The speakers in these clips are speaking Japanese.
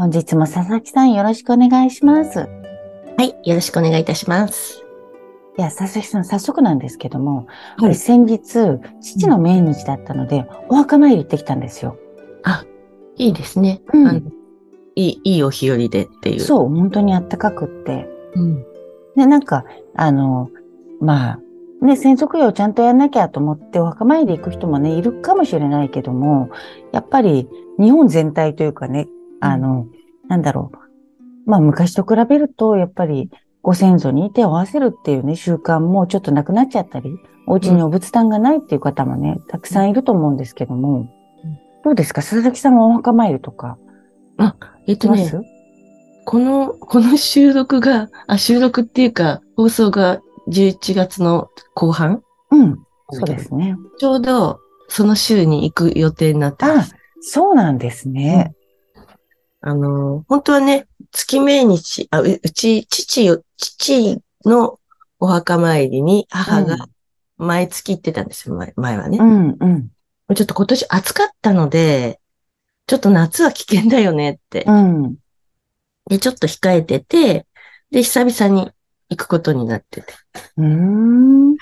本日も佐々木さんよろしくお願いしますはい、よろしくお願いいたします。いや、佐々木さん、早速なんですけども、はい先日、父の命日だったので、お墓参り行ってきたんですよ。あ、いいですね。うんいい、いいお日和でっていう。そう、本当にあったかくって。うん。で、なんか、あの、まあ、ね、先祖供養ちゃんとやんなきゃと思ってお墓参り行く人もね、いるかもしれないけども、やっぱり日本全体というかね、あの、なんだろう。まあ、昔と比べると、やっぱりご先祖に手を合わせるっていうね、習慣もちょっとなくなっちゃったり、お家にお仏壇がないっていう方もね、たくさんいると思うんですけども、どうですか？佐々木さんはお墓参りとか、えっとねこの、この収録が、あ、収録っていうか、放送が11月の後半？うん、そうですね。ちょうど、その週に行く予定になってまあす。、そうなんですね。あの、本当はね、月命日、あ、ううち、父よ、父のお墓参りに母が毎月行ってたんですよ、前前はね。うん、うん、ちょっと今年暑かったので、ちょっと夏は危険だよねって。うん。で、ちょっと控えてて、で、久々に行くことになってて。うーん。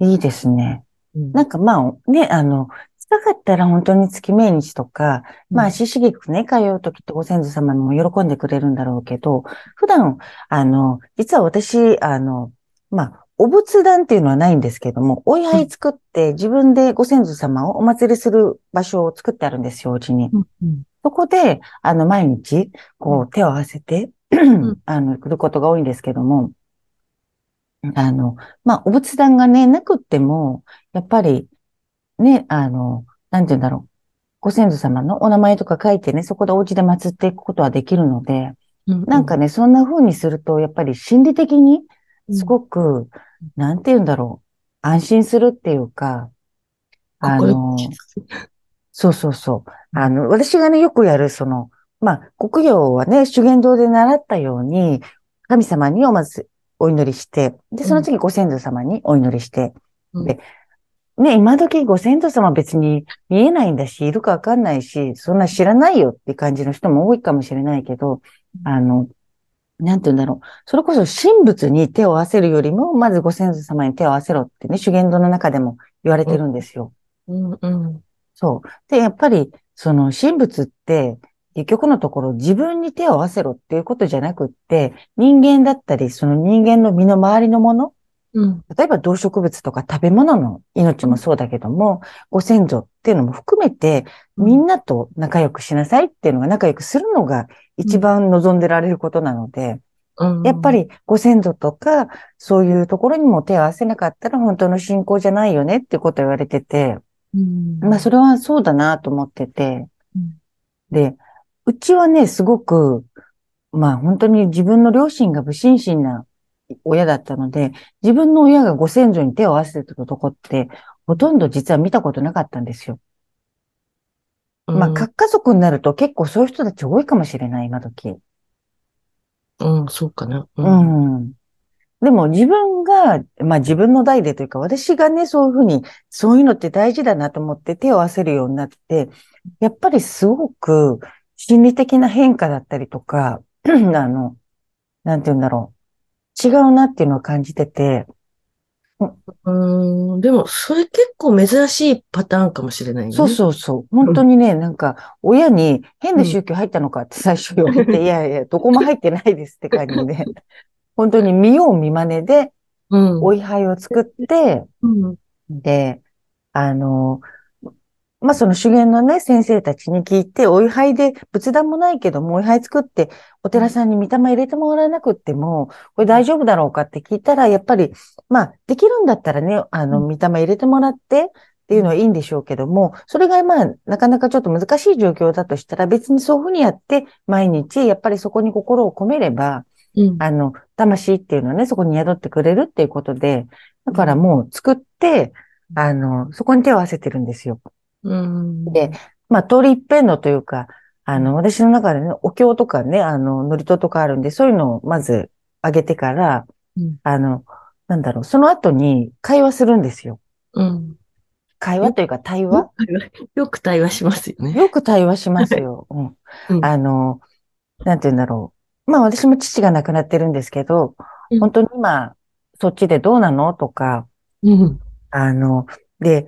いいですね。うんなんかまあ、ね、あの、近かったら本当に月命日とか、まあ、獅子菊ね、通う時ってご先祖様にも喜んでくれるんだろうけど、普段、あの、実は私、あの、まあ、お仏壇っていうのはないんですけども、お祝い作って自分でご先祖様をお祭りする場所を作ってあるんですよ。うんうん。そこで、あの、毎日、こう、手を合わせて、ん。あの、来ることが多いんですけども、あの、まあ、お仏壇がね、なくっても、やっぱり、ね、あの、なんて言うんだろう。ご先祖様のお名前とか書いてね、そこでお家で祀っていくことはできるので、うんなんかね、そんな風にすると、やっぱり心理的に、すごく、なんて言うんだろう。安心するっていうか、あの、そうそうそう。あの、私がね、よくやる、その、まあ、国行はね、修験道で習ったように、神様におまず、お祈りして、で、その次ご先祖様にお祈りして、うんで、ね、今時ご先祖様別に見えないんだし、いるかわかんないし、そんな知らないよって感じの人も多いかもしれないけど、あの、なんて言うんだろう。それこそ神仏に手を合わせるよりも、まずご先祖様に手を合わせろってね、修験道の中でも言われてるんですよ。うんうんそう。で、やっぱり、その神仏って、結局のところ自分に手を合わせろっていうことじゃなくって、人間だったり、その人間の身の回りのもの、うん。例えば動植物とか食べ物の命もそうだけども、ご先祖っていうのも含めて、みんなと仲良くしなさいっていうのが仲良くするのが一番望んでられることなので、うん。やっぱ、りご先祖とか、そういうところにも手を合わせなかったら本当の信仰じゃないよねってことを言われてて、うん。まあそれはそうだなと思っててうん、で、うちはね、すごく、まあ本当に自分の両親が不審身な親だったので、自分の親がご先祖に手を合わせてるとこって、ほとんど実は見たことなかったんですよ。まあ、核家族になると結構そういう人たち多いかもしれない、今時。うん、うん、そうかな。うう。ん。でも自分が、まあ自分の代でというか、私がね、そういうふうに、そういうのって大事だなと思って手を合わせるようになって、やっぱりすごく心理的な変化だったりとか、あの、なんて言うんだろう。違うなっていうのを感じてて、うん、でも、それ結構珍しいパターンかもしれないね。そうそうそう。本当にね、なんか、親に変な宗教入ったのか？って最初言われて、いやいや、どこも入ってないですって感じで、本当に見よう見真似で、うん。お位牌を作って、うん。で、あの、まあ、その修験のね、先生たちに聞いて、お位牌で仏壇もないけども、お位牌作って、お寺さんに御霊入れてもらわなくっても、これ大丈夫だろうかって聞いたら、やっぱり、まあ、できるんだったらね、あの、うん御霊入れてもらって、っていうのはいいんでしょうけども、それがまあ、なかなかちょっと難しい状況だとしたら、別にそういうふうにやって、毎日、やっぱりそこに心を込めれば、うん。あの、魂っていうのはね、そこに宿ってくれるっていうことで、だからもう作って、あの、そこに手を合わせてるんですよ。うん。で、まあ、通り一遍のというか、あの、私の中でね、お経とかね、あの、祝詞とかあるんで、そういうのをまず上げてから、うんあの、なんだろう、その後に会話するんですよ。うん。会話というか対話？よく対話しますよね。よく対話しますよ。うんうんあの、なんて言うんだろう。まあ私も父が亡くなってるんですけど、うん本当に今、そっちでどうなの？とか、うん。あの、で、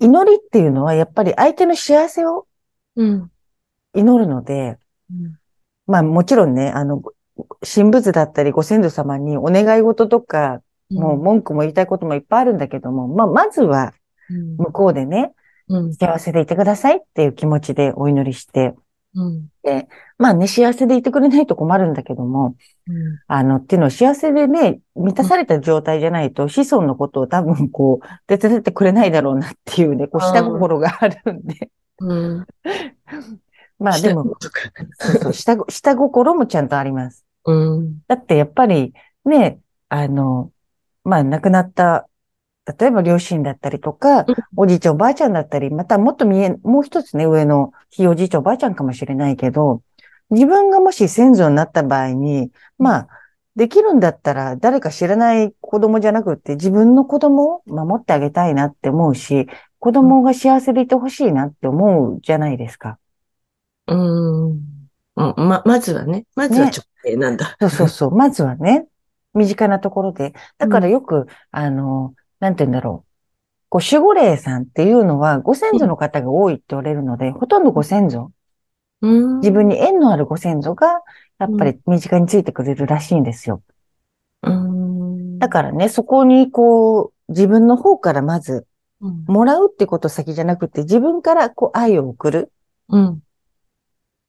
祈りっていうのはやっぱり相手の幸せをうん。祈るので、まあもちろんね、あの、神仏だったりご先祖様にお願い事とか、もう文句も言いたいこともいっぱいあるんだけども、まあまずはうん。向こうでね、うん。幸せでいてくださいっていう気持ちでお祈りして、うん。まあね、幸せでいてくれないと困るんだけども、うん。あの、っていうのは幸せでね、満たされた状態じゃないと、子孫のことを多分こう、手伝ってくれないだろうなっていうね、こう、下心があるんで。うん。まあでも。そうそう、下ご、下心もちゃんとあります。うん。だってやっぱり、ね、あの、まあ亡くなった、例えば両親だったりとかうん、おじいちゃんおばあちゃんだったり、またもっと見え、もう一つね、上のひいおじいちゃんおばあちゃんかもしれないけど、自分がもし先祖になった場合に、まあ、できるんだったら誰か知らない子供じゃなくって自分の子供を守ってあげたいなって思うし、子供が幸せでいてほしいなって思うじゃないですか。うん。うんま、まずはね。まずは直径なんだ。そうそうそう。まずはね、身近なところで。だからよく、あの、なんて言うんだろう。こう、守護霊さんっていうのは、ご先祖の方が多いって言われるので、ほとんどご先祖、うん。自分に縁のあるご先祖が、やっぱり身近についてくれるらしいんですよ。うん。だからね、そこにこう、自分の方からまず、うん。もらうってこと先じゃなくて、自分からこう、愛を送る。うん。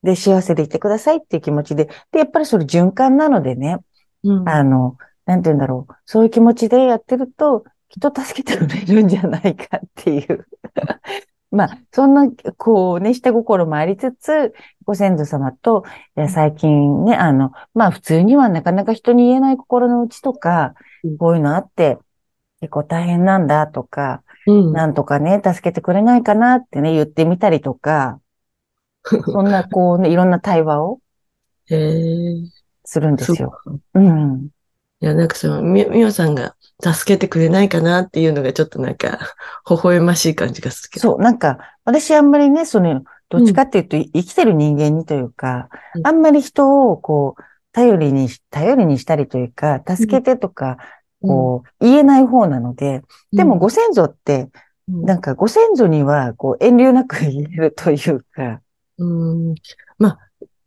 で、幸せでいてくださいっていう気持ちで。で、やっぱりそれ循環なのでね、うん。あの、なんて言うんだろう。そういう気持ちでやってると、きっと助けてくれるんじゃないかっていう。まあ、そんな、こうね、下心もありつつ、ご先祖様と、最近ね、あの、まあ普通にはなかなか人に言えない心の内とかうん、こういうのあって、結構大変なんだとか、うん。なんとかね、助けてくれないかなってね、言ってみたりとか、そんなこうね、いろんな対話を。するんですよ。うん。いや、なんかその、み、みおさんが助けてくれないかなっていうのがちょっとなんか、微笑ましい感じがするけど。そう、なんか、私あんまりね、その、どっちかっていうと、生きてる人間にというか、うん。あんまり人を、こう、頼りにし、頼りにしたりというか、助けてとか、こう、言えない方なので、でもご先祖って、うん、なんかご先祖には、こう、遠慮なく言えるというか、うん。まあ、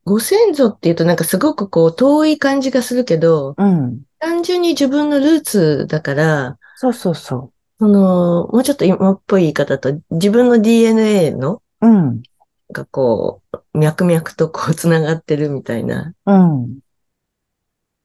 ご先祖っていうとなんかすごくこう遠い感じがするけど、うん。単純に自分のルーツだから、そうそうそその、もうちょっと今っぽい言い方だと、自分の DNA の、う。うん。がこう、脈々とこう繋がってるみたいなうん。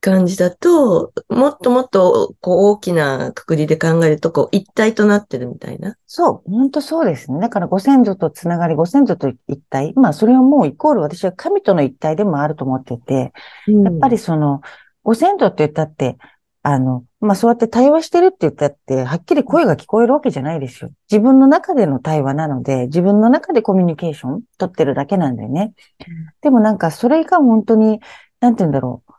感じだと、もっともっとこう大きなくくりで考えると、こう一体となってるみたいな。そう、本当そうですね。だからご先祖とつながり、ご先祖と一体。まあ、それはもうイコール私は神との一体でもあると思ってて、やっぱりその、ご先祖って言ったって、あの、まあ、そうやって対話してるって言ったって、はっきり声が聞こえるわけじゃないですよ。自分の中での対話なので、自分の中でコミュニケーション取ってるだけなんでね。でもなんか、それが本当に、なんて言うんだろう。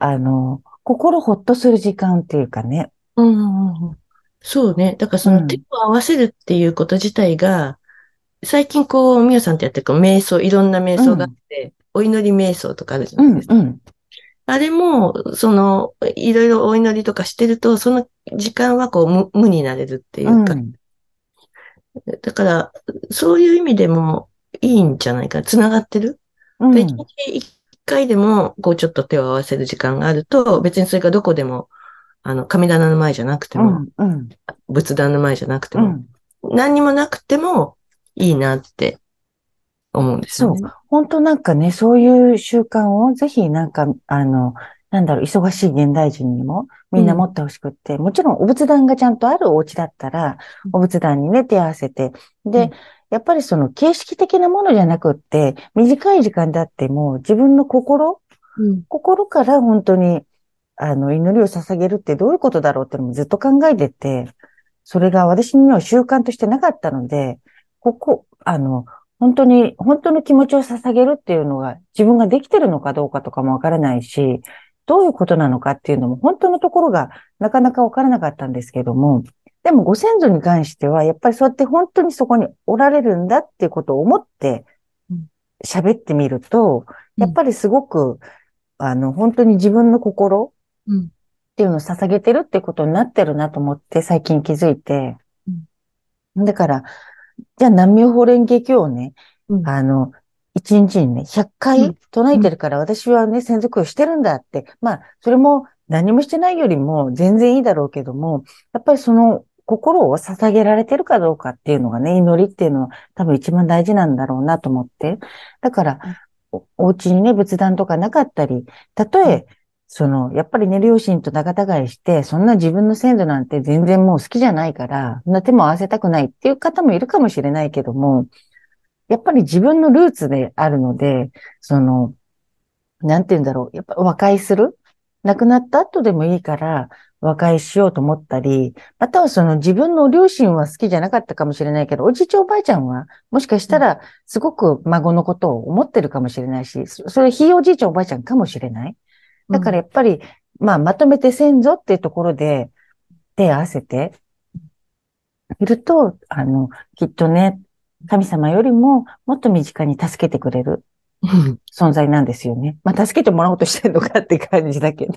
あの、心ほっとする時間っていうかね。うんうんうんそうね。だからそうんの手を合わせるっていうこと自体が、最近こう、みおさんってやってるこう瞑想、いろんな瞑想があって、お祈り瞑想とかあるじゃうないです、か。んうん。あれも、その、いろいろお祈りとかしてると、その時間はこう無、無になれるっていうか、うん。だから、そういう意味でもいいんじゃないか。つながってる？うんで一日一回でも、こう、ちょっと手を合わせる時間があると、別にそれがどこでも、あの、神棚の前じゃなくてうも、ん。うん。仏壇の前じゃなくても、うん。何にもなくてもいいなって思うんですよね。本当なんかね、そういう習慣をぜひなんか、あの、なんだろう、忙しい現代人にもみんな持ってほしくって、もちろんお仏壇がちゃんとあるお家だったら、お仏壇にね、手合わせて、で、うんやっぱりその形式的なものじゃなくって、短い時間であっても自分の心うん。心から本当に、あの、祈りを捧げるってどういうことだろうってのもずっと考えてて、それが私には習慣としてなかったので、ここ、あの、本当に、本当の気持ちを捧げるっていうのが自分ができてるのかどうかとかもわからないし、どういうことなのかっていうのも本当のところがなかなかわからなかったんですけども、でもご先祖に関しては、やっぱりそうやって本当にそこにおられるんだっていうことを思ってうん喋ってみると、やっぱりすごく、あの、本当に自分の心うん。っていうのを捧げてるってことになってるなと思って最近気づいて。だから、じゃあ南無法蓮華経をね、うん。あの、一日にね、100う回ん唱えてるから私はね、専属をしてるんだって。まあ、それも何もしてないよりも全然いいだろうけども、やっぱりその心を捧げられてるかどうかっていうのがね、祈りっていうのは多分一番大事なんだろうなと思って。だから、おお家にね、仏壇とかなかったり、たとえ、その、やっぱりね、両親と仲違いして、そんな自分の先祖なんて全然もう好きじゃないから、そんな手も合わせたくないっていう方もいるかもしれないけども、やっぱり自分のルーツであるので、その、なんて言うんだろう。やっぱ和解する？亡くなった後でもいいから和解しようと思ったり、またはその自分の両親は好きじゃなかったかもしれないけど、おじいちゃんおばあちゃんはもしかしたらすごく孫のことを思ってるかもしれないし、そそれひいおじいちゃんおばあちゃんかもしれない。だからやっぱり、まあまとめて先祖っていうところで手を合わせていると、あの、きっとね、神様よりももっと身近に助けてくれるうん。存在なんですよね。まあ、助けてもらおうとしてるのかって感じだけど。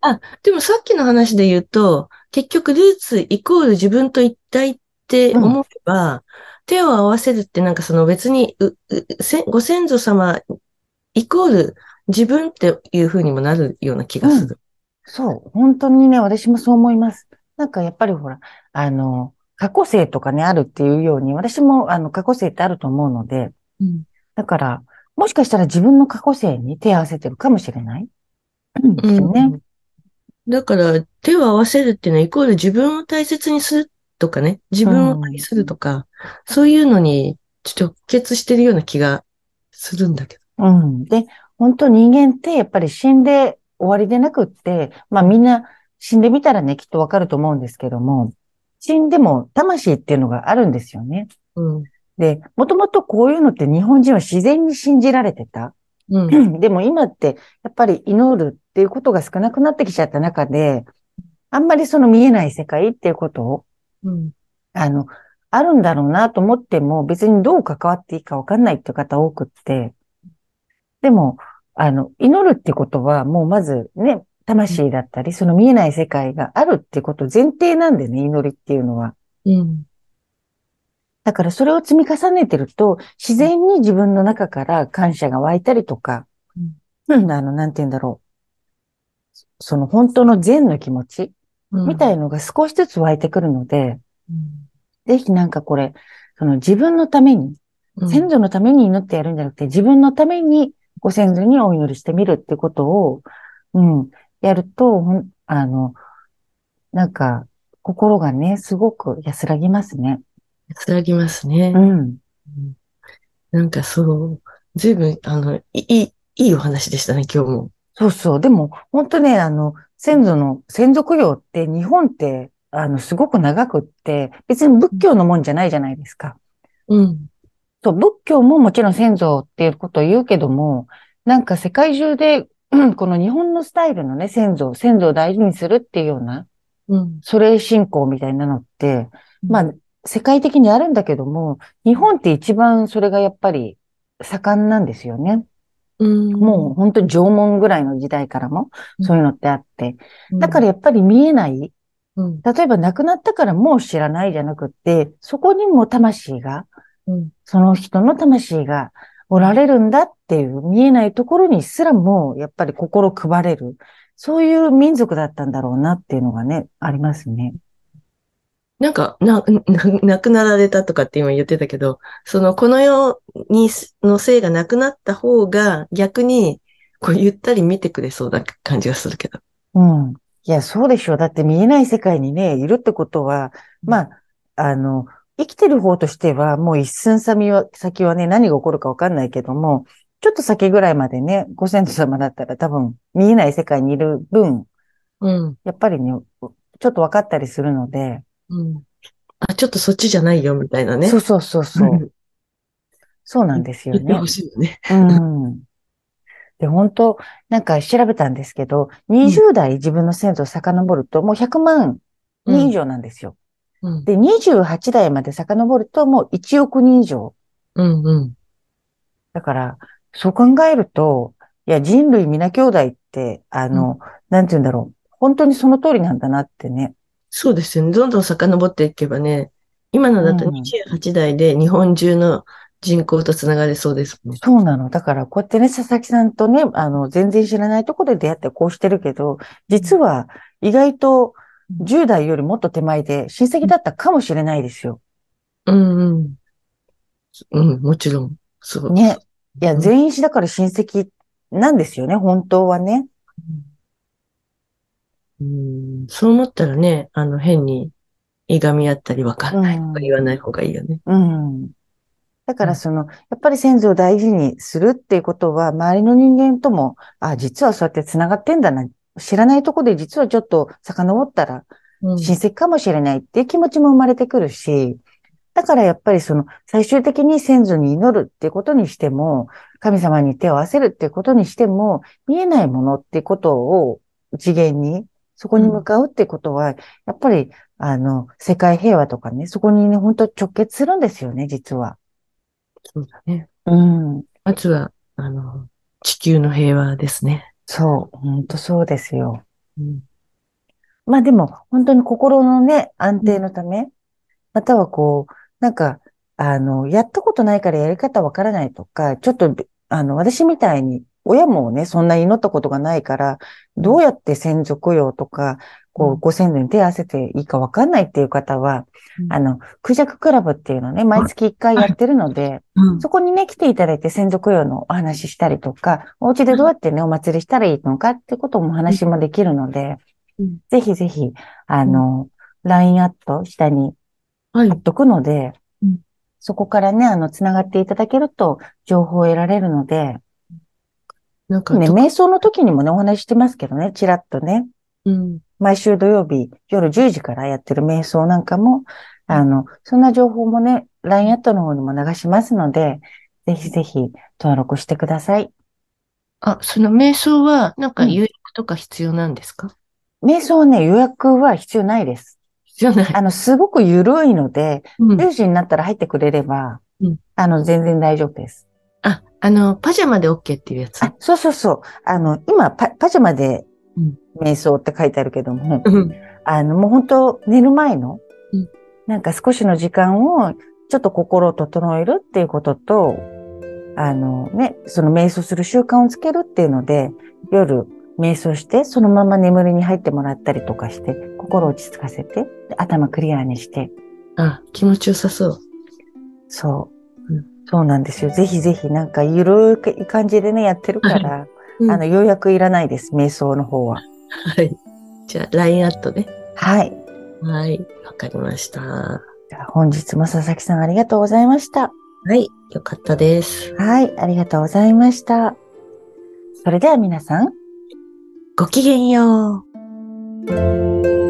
あ、でもさっきの話で言うと、結局ルーツイコール自分と一体って思えば、手を合わせるってなんかその別に、う、うせご先祖様イコール自分っていう風にもなるような気がする。そう。本当にね、私もそう思います。なんかやっぱりほら、あの、過去性とかね、あるっていうように、私もあの、過去性ってあると思うので、うん。だから、もしかしたら自分の過去性に手を合わせてるかもしれない。うんですよね。だから、手を合わせるっていうのはイコール自分を大切にするとかね、自分を愛するとか、そういうのに直結してるような気がするんだけど。うん。で、本当人間ってやっぱり死んで終わりでなくって、まあみんな死んでみたらね、きっとわかると思うんですけども、死んでも魂っていうのがあるんですよね。うん。で、もともとこういうのって日本人は自然に信じられてた。うん。でも今ってやっぱり祈るっていうことが少なくなってきちゃった中で、あんまりその見えない世界っていうことを、うん。あの、あるんだろうなと思っても別にどう関わっていいかわかんないっていう方多くって、でも、あの、祈るってことはもうまずね、魂だったり、その見えない世界があるってこと前提なんでね、祈りっていうのは。うん。だからそれを積み重ねてると、自然に自分の中から感謝が湧いたりとか、うん、あの、なんて言うんだろう。その本当の善の気持ちうん。みたいのが少しずつ湧いてくるので、うん。ぜひなんかこれ、その自分のために、うん。先祖のために祈ってやるんじゃなくて、自分のためにご先祖にお祈りしてみるってことを、うん、やると、ほんあの、なんか、心がね、すごく安らぎますね。安らぎますね。うん。なんかそう、ずいぶん、あの、いい、いいお話でしたね、今日も。そうそう。でも、本当ね、あの、先祖の、先祖供養って日本って、あの、すごく長くって、別に仏教のもんじゃないじゃないですか。うん。そう、仏教ももちろん先祖っていうことを言うけども、なんか世界中で、うんこの日本のスタイルのね、先祖、先祖を大事にするっていうような、うん。それ信仰みたいなのって、まあ、世界的にあるんだけども、日本って一番それがやっぱり盛んなんですよね。うん。もう本当に縄文ぐらいの時代からもそういうのってあって。うん、だからやっぱり見えない。うん、例えば亡くなったからもう知らないじゃなくって、そこにも魂が、うん、その人の魂がおられるんだっていう見えないところにすらもやっぱり心配れる。そういう民族だったんだろうなっていうのがね、ありますね。なんか、な、な、亡くなられたとかって今言ってたけど、その、この世に、の性がなくなった方が逆に、こう、ゆったり見てくれそうな感じがするけど。うん。いや、そうでしょう。だって見えない世界にね、いるってことは、まあ、あの、生きてる方としては、もう一寸先は、先はね、何が起こるかわかんないけども、ちょっと先ぐらいまでね、ご先祖様だったら多分見えない世界にいる分、うん。やっぱりね、ちょっと分かったりするので、うん。あ、ちょっとそっちじゃないよ、みたいなね。そうそうそうそうう。んそうなんですよね言ってほ。しいよね。うん。で、本当なんか調べたんですけど、20代自分の先祖を遡ると、もう100万人以上なんですよ。うん。で、28代まで遡ると、もう1億人以上。うんうん。だから、そう考えると、いや、人類皆兄弟って、あの、なんて言うんだろう。本当にその通りなんだなってね。そうですよね。どんどん遡っていけばね、今のだとうん28代で日本中の人口とつながれそうですもんね。そうなの。だから、こうやってね、佐々木さんとね、あの、全然知らないところで出会ってこうしてるけど、実は意外と10代よりもっと手前で親戚だったかもしれないですよ。うんうん。うん、もちろん。そう。ね。いや、うん全員だから親戚なんですよね、本当はね。うん、そう思ったらね、あの、変に、いがみ合ったりわかんないとか言わない方がいいよね。うん。だかうんらその、やっぱり先祖を大事にするっていうことは、周りの人間とも、あ、実はそうやって繋がってんだな。知らないとこで実はちょっと遡ったらうん親戚かもしれないっていう気持ちも生まれてくるし、だからやっぱりその最終的に先祖に祈るってことにしても、神様に手を合わせるってことにしても、見えないものってことを次元に、そこに向かうってことは、やっぱり、あの、世界平和とかね、そこにね、本当直結するんですよね、実は。そうだね。うん。まずは、あの、地球の平和ですね。そう、本当そうですよ。うん。まあでも、本当に心のね、安定のため、またはこう、なんか、あの、やったことないからやり方わからないとか、ちょっと、あの、私みたいに、親もね、そんなに祈ったことがないから、どうやって先祖供養とか、こうご先祖に手を合わせていいかわかんないっていう方は、うん。あの、クジャククラブっていうのね、毎月1回やってるので、うん。そこにね、来ていただいて先祖供養のお話ししたりとか、お家でどうやってね、お祭りしたらいいのかってこともお話もできるので、うん。ぜひぜひ、あの、LINE アット下にはい。貼っ。とくので、うん。そこからね、あの、つながっていただけると情報を得られるので、なんか、ね、瞑想の時にもね、お話ししてますけどね、ちらっとね、うん。毎週土曜日夜10時からやってる瞑想なんかも、あの、そんな情報もね、LINE アットの方にも流しますので、ぜひぜひ登録してください。あ、その瞑想は、なんかうん予約とか必要なんですか？瞑想ね、予約は必要ないです。必要ない。あの、すごく緩いので、うん10時になったら入ってくれればうん、あの、全然大丈夫です。あ、あの、パジャマで OK っていうやつ？あ、そうそうそう。あの、今、パパジャマでうん瞑想って書いてあるけども、うん。あの、もう本当寝る前のうん、なんか少しの時間を、ちょっと心を整えるっていうことと、あのね、その瞑想する習慣をつけるっていうので、夜瞑想して、そのまま眠りに入ってもらったりとかして、心を落ち着かせて、で頭クリアにして、あ、気持ちよさそう。そう。うんそうなんですよ。ぜひぜひなんかゆるい感じでね、やってるから、うんあの、予約いらないです、瞑想の方は。はい。じゃあ、LINE アットね。はい。はい。わかりました。はじゃあ本日も佐々木さんありがとうございました。い。よかったです。はい、ありがとうございました。それでは皆さん、ごきげんよう。